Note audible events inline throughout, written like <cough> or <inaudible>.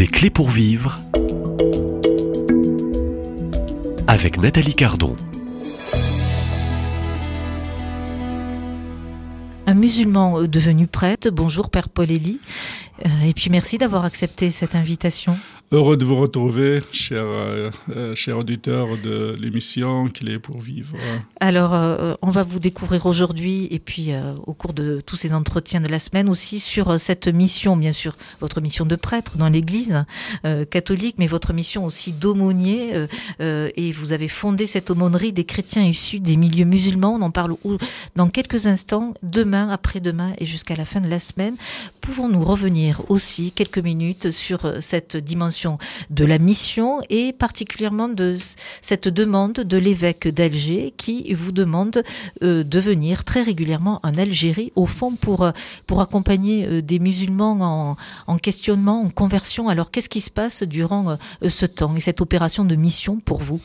Des clés pour vivre avec Nathalie Cardon. Un musulman devenu prêtre. Bonjour Père Paul Elie. Euh, et puis merci d'avoir accepté cette invitation. Heureux de vous retrouver, cher, euh, euh, cher auditeur de l'émission Clé pour vivre. Alors, euh, on va vous découvrir aujourd'hui et puis euh, au cours de tous ces entretiens de la semaine aussi sur cette mission, bien sûr, votre mission de prêtre dans l'Église catholique, mais votre mission aussi d'aumônier. et vous avez fondé cette aumônerie des chrétiens issus des milieux musulmans. On en parle dans quelques instants, demain, après-demain et jusqu'à la fin de la semaine. Pouvons-nous revenir aussi quelques minutes sur cette dimension de la mission et particulièrement de cette demande de l'évêque d'Alger qui vous demande euh, de venir très régulièrement en Algérie, au fond pour, euh, pour accompagner euh, des musulmans en, en questionnement, en conversion. Alors qu'est-ce qui se passe durant ce temps et cette opération de mission pour vous?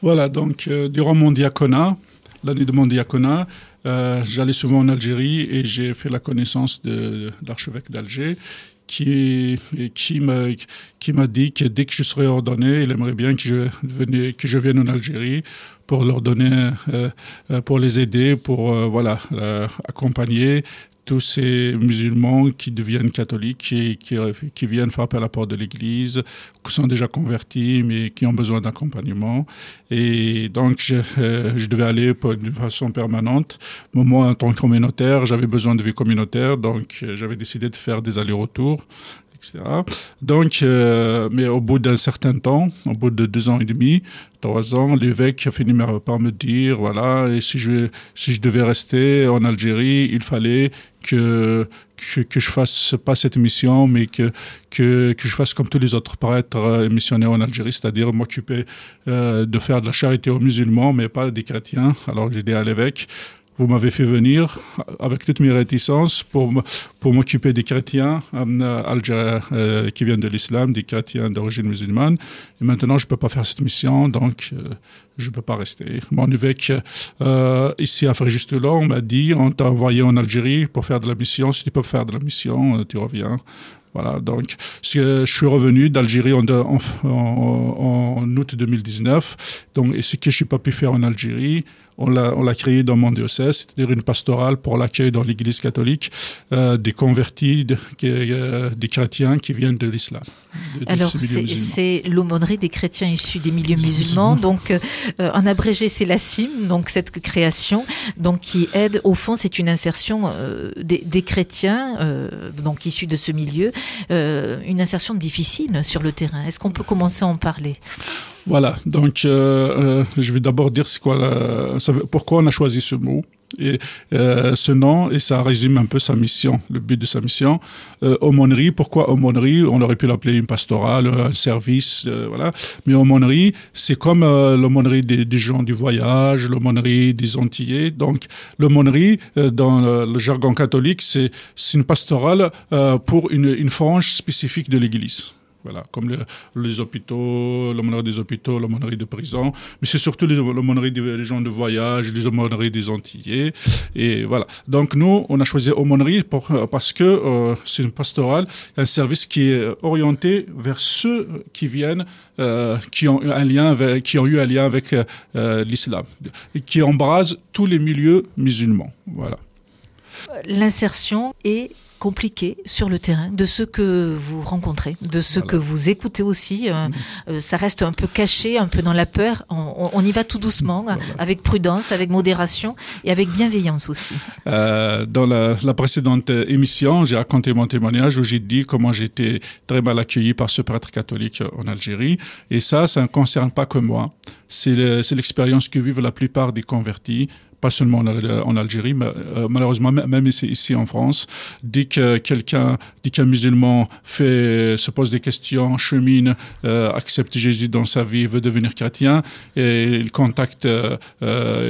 Voilà, donc durant mon diaconat, l'année de mon diaconat, j'allais souvent en Algérie et j'ai fait la connaissance de l'archevêque d'Alger qui, qui m'a qui dit que dès que je serais ordonné, il aimerait bien que je, que je vienne en Algérie pour leur donner, euh, euh, pour les aider, pour euh, voilà, accompagner tous ces musulmans qui deviennent catholiques qui, qui viennent frapper à la porte de l'Église, qui sont déjà convertis mais qui ont besoin d'accompagnement. Et donc, je, euh, devais aller de façon permanente. Moi, en tant que communautaire, j'avais besoin de vie communautaire, donc euh, j'avais décidé de faire des allers-retours. Donc, euh, mais au bout d'un certain temps, au bout de deux ans et demi, trois ans, l'évêque a fini par me dire, voilà, si je, devais rester en Algérie, il fallait que, je fasse pas cette mission, mais que, je fasse comme tous les autres prêtres et missionnaires en Algérie, c'est-à-dire m'occuper euh, de faire de la charité aux musulmans, mais pas des chrétiens. Alors j'ai dit à l'évêque, vous m'avez fait venir avec toutes mes réticences pour, pour m'occuper des chrétiens euh, algériens euh, qui viennent de l'islam, des chrétiens d'origine musulmane. Et maintenant, je ne peux pas faire cette mission, donc euh, je ne peux pas rester. Mon évêque, euh, ici à Fréjus-Toulon, on m'a dit, on t'a envoyé en Algérie pour faire de la mission. Si tu peux faire de la mission, tu reviens. Voilà, donc je suis revenu d'Algérie en, août 2019. Donc, et ce que je n'ai pas pu faire en Algérie, on l'a créé dans mon diocèse, c'est-à-dire une pastorale pour l'accueil dans l'Église catholique euh, des convertis, de- euh, des chrétiens qui viennent de l'islam. Alors, c'est l'aumônerie des chrétiens issus des milieux musulmans. Donc, euh, en abrégé, c'est la CIM, donc cette création, donc qui aide, au fond, c'est une insertion des, des chrétiens, donc issus de ce milieu, une insertion difficile sur le terrain. Est-ce qu'on peut commencer à en parler? Voilà, donc euh, euh, je vais d'abord dire c'est quoi la- ça pourquoi on a choisi ce mot et euh, ce nom et ça résume un peu sa mission, le but de sa mission. Euh, aumônerie, pourquoi aumônerie? On aurait pu l'appeler une pastorale, un service, euh, voilà. Mais aumônerie, c'est comme euh, l'aumônerie des, gens du voyage, l'aumônerie des Antillais. Donc l'aumônerie, dans le, jargon catholique, c'est une pastorale pour une, une frange spécifique de l'Église. Voilà, comme le- les hôpitaux, l'aumônerie des hôpitaux, l'aumônerie de prison, mais c'est surtout l'aumônerie des gens de voyage, les aumôneries des Antillais. Et voilà. Donc nous, on a choisi aumônerie pour, euh, parce que euh, c'est une pastorale, un service qui est orienté vers ceux qui viennent, euh, qui ont eu un lien avec, qui ont eu un lien avec l'islam, qui embrase tous les milieux musulmans. Voilà. L'insertion est compliquée sur le terrain de ceux que vous rencontrez, de ceux Voilà. que vous écoutez aussi. euh, euh, ça reste un peu caché, un peu dans la peur. On, y va tout doucement, Voilà. avec prudence, avec modération et avec bienveillance aussi. Euh, dans la, la précédente émission, j'ai raconté mon témoignage où j'ai dit comment j'ai été très mal accueilli par ce prêtre catholique en Algérie. Et ça, ça ne concerne pas que moi. C'est le- c'est l'expérience que vivent la plupart des convertis pas seulement en, Al- en Algérie, mais euh, malheureusement même ici, en France, dès que quelqu'un, dès qu'un musulman fait, se pose des questions, chemine, euh, accepte Jésus dans sa vie, veut devenir chrétien, et il contacte euh,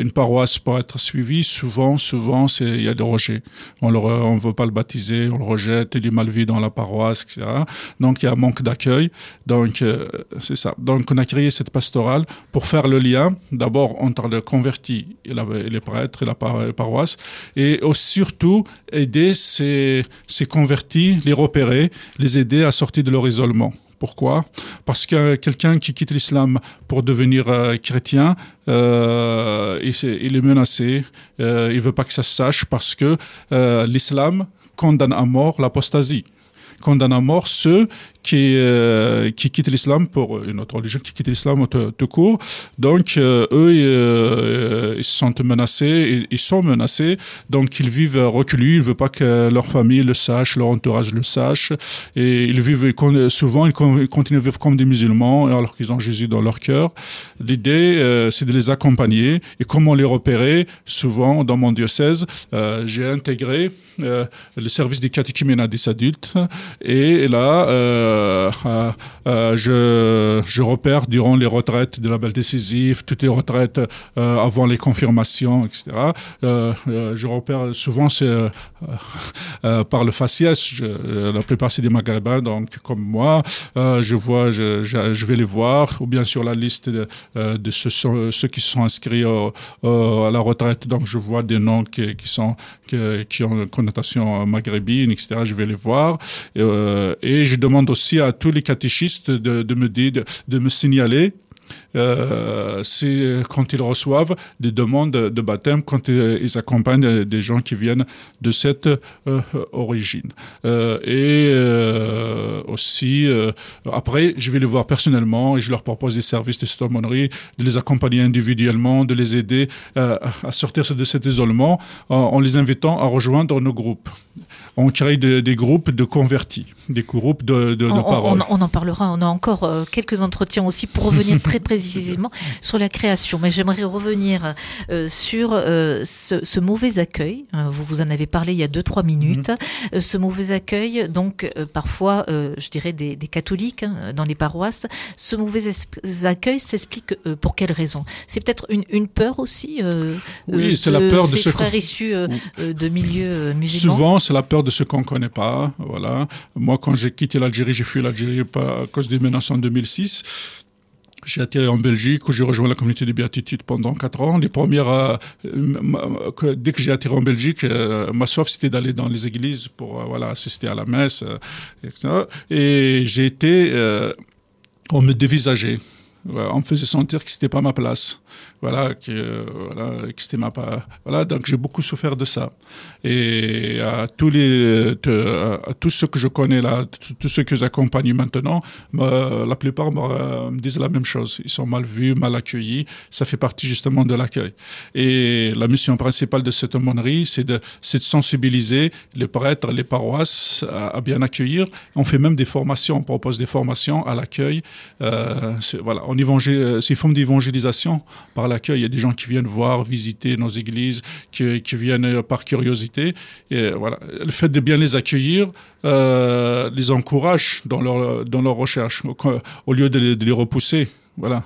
une paroisse pour être suivi, souvent, souvent, il y a des rejets. On ne veut pas le baptiser, on le rejette, il est mal vu dans la paroisse, etc. Donc il y a un manque d'accueil. Donc c'est ça. Donc on a créé cette pastorale pour faire le lien d'abord entre le converti et les prêtres et la paroisse, et surtout aider ces, ces convertis, les repérer, les aider à sortir de leur isolement. Pourquoi? Parce que quelqu'un qui quitte l'islam pour devenir euh, chrétien, euh, il, est menacé, euh, il veut pas que ça se sache parce que euh, l'islam condamne à mort l'apostasie condamne à mort ceux qui, euh, qui quittent l'islam pour une autre religion, qui quittent l'islam tout, court. Donc, euh, eux, euh, ils sentent menacés, ils, sont menacés, donc ils vivent reculés, ils ne veulent pas que leur famille le sache, leur entourage le sache, et ils vivent souvent, ils continuent à vivre comme des musulmans, alors qu'ils ont Jésus dans leur cœur. L'idée, c'est de les accompagner, et comment les repérer? Souvent, dans mon diocèse, j'ai intégré le service des catéchumènes des adultes, et là, euh, euh, euh, je, repère durant les retraites de la belle décisive, toutes les retraites avant les confirmations, etc. je repère souvent par le faciès. la plupart c'est des maghrébins, donc comme moi, je vois, je, vais les voir, ou bien sur la liste de, ceux, ceux, qui sont inscrits à la retraite, donc je vois des noms qui, sont qui, ont une connotation maghrébine, etc. Je vais les voir je demande aussi aussi à tous les catéchistes de, me, dire, de, me signaler euh, quand ils reçoivent des demandes de baptême, quand ils accompagnent des gens qui viennent de cette euh, origine. Euh, et aussi, après, je vais les voir personnellement et je leur propose des services de aumônerie, de les accompagner individuellement, de les aider à sortir de cet isolement en les invitant à rejoindre nos groupes on crée des groupes de convertis, des groupes de, de, on, parole. On, en parlera, on a encore quelques entretiens aussi pour revenir <laughs> très précisément sur la création. Mais j'aimerais revenir euh, sur euh, ce, mauvais accueil. vous, vous en avez parlé il y a deux, trois minutes. Mhm. ce mauvais accueil, donc parfois, je dirais, des, catholiques hein, dans les paroisses. Ce mauvais accueil s'explique pour quelles raisons C'est peut-être une, peur aussi Oui, c'est la peur de ces frères issus de milieux musulmans. Souvent, c'est la peur de ce qu'on ne connaît pas. Voilà. Moi, quand j'ai quitté l'Algérie, j'ai fui l'Algérie à cause des menaces en 2006. J'ai atterri en Belgique où j'ai rejoint la communauté de béatitude pendant quatre ans. Les premières, euh, dès que j'ai atterri en Belgique, euh, ma soif c'était d'aller dans les églises pour euh, voilà assister à la messe, etc. Et j'ai été, on me dévisageait. On me faisait sentir que c'était pas ma place voilà, que, c'était ma part. Voilà, donc j'ai beaucoup souffert de ça. Et à tous les, tous ceux que je connais là, tous ceux que j'accompagne maintenant, la plupart me, disent la même chose. Ils sont mal vus, mal accueillis. Ça fait partie justement de l'accueil. Et la mission principale de cette aumônerie, c'est de, de sensibiliser les prêtres, les paroisses à, bien accueillir. On fait même des formations, on propose des formations à l'accueil. Euh, voilà, on évangé, c'est une forme d'évangélisation par l'accueil. Il y a des gens qui viennent voir, visiter nos églises, qui, viennent euh, par curiosité. Et voilà, le fait de bien les accueillir euh, les encourage dans leur, dans leur recherche, au, lieu de de les repousser. Voilà.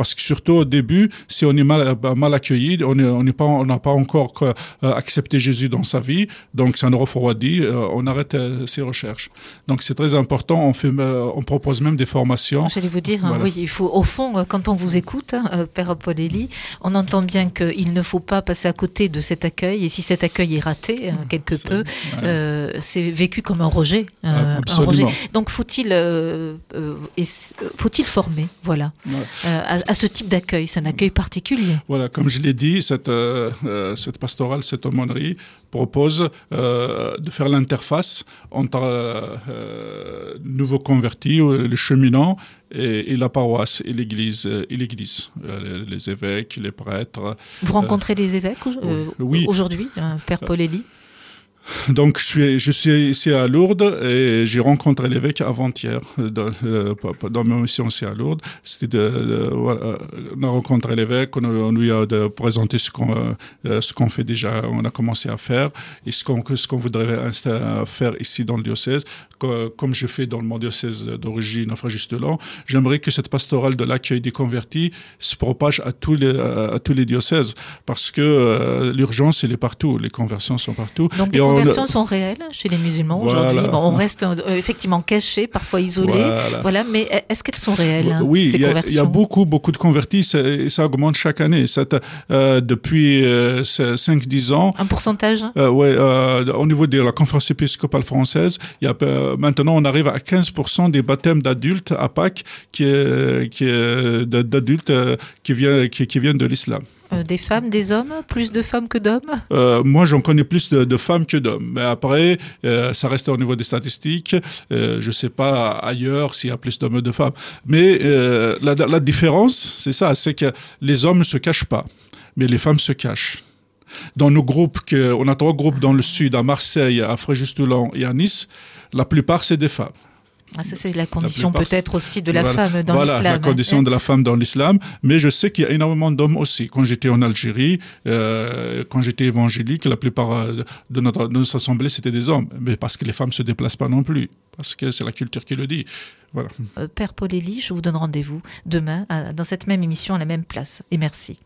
Parce que surtout au début, si on est mal, mal accueilli, on n'a pas, pas encore euh, accepté Jésus dans sa vie, donc ça nous refroidit, euh, on arrête euh, ses recherches. Donc c'est très important, on, fait, on propose même des formations. J'allais vous dire, hein, oui, il faut, au fond, quand on vous écoute, hein, Père Paul-Élie, on entend bien qu'il ne faut pas passer à côté de cet accueil, et si cet accueil est raté, hein, quelque peu, c'est vécu comme un rejet. un rejet. Donc faut-il faut-il former, voilà, à ce type d'accueil C'est un accueil particulier. Voilà, comme je l'ai dit, cette, euh, euh, cette pastorale, cette aumônerie propose euh, de faire l'interface entre nouveaux convertis, les cheminants, et, la paroisse et l'église, et l'église les, évêques, les prêtres. Vous rencontrez les évêques oui. aujourd'hui, Père Paul Elie? Donc, je suis, je suis ici à Lourdes et j'ai rencontré l'évêque avant-hier dans, euh, dans, ma mission ici à Lourdes. C'était de, voilà, on a rencontré l'évêque, on, lui a de ce qu'on euh, ce qu'on fait déjà, on a commencé à faire et ce qu'on ce qu'on voudrait faire ici dans le diocèse, comme je fais dans mon diocèse d'origine, Frère Justelon. J'aimerais que cette pastorale de l'accueil des convertis se propage à tous les, à, tous les diocèses parce que euh, l'urgence, elle est partout, les conversions sont partout. Donc, conversions sont réelles chez les musulmans Voilà. aujourd'hui. Bon, on reste euh, effectivement caché, parfois isolé. Voilà. Voilà. mais est-ce qu'elles sont réelles hein, Oui, il y, a, y beaucoup, beaucoup de convertis et ça augmente chaque année. Ça, euh, depuis euh, 5-10 ans, Un pourcentage ouais, euh, au niveau de la conférence épiscopale française, y a, maintenant on arrive à 15% des baptêmes d'adultes à Pâques qui, qui d'adultes qui, qui, qui viennent de l'islam. Euh, Des femmes, des hommes Plus de femmes que d'hommes? Euh, moi, j'en connais plus de, femmes que d'hommes. Mais après, euh, ça reste au niveau des statistiques. Je ne sais pas ailleurs s'il y a plus d'hommes ou de femmes. Mais la, différence, c'est ça, c'est que les hommes ne se cachent pas, mais les femmes se cachent. Dans nos groupes, que, on a trois groupes dans le sud, à Marseille, à Fréjus-Toulon et à Nice, la plupart, c'est des femmes. Ah, Ça, c'est la condition peut-être aussi de la voilà, femme dans voilà, l'islam. la condition hein. de la femme dans l'islam. Mais je sais qu'il y a énormément d'hommes aussi. Quand j'étais en Algérie, euh, quand j'étais évangélique, la plupart euh, de notre, de notre assemblée, c'était des hommes. Mais parce que les femmes ne se déplacent pas non plus. Parce que c'est la culture qui le dit. Voilà. Euh, Père Paul Élie, je vous donne rendez-vous demain dans cette même émission à la même place. Et merci.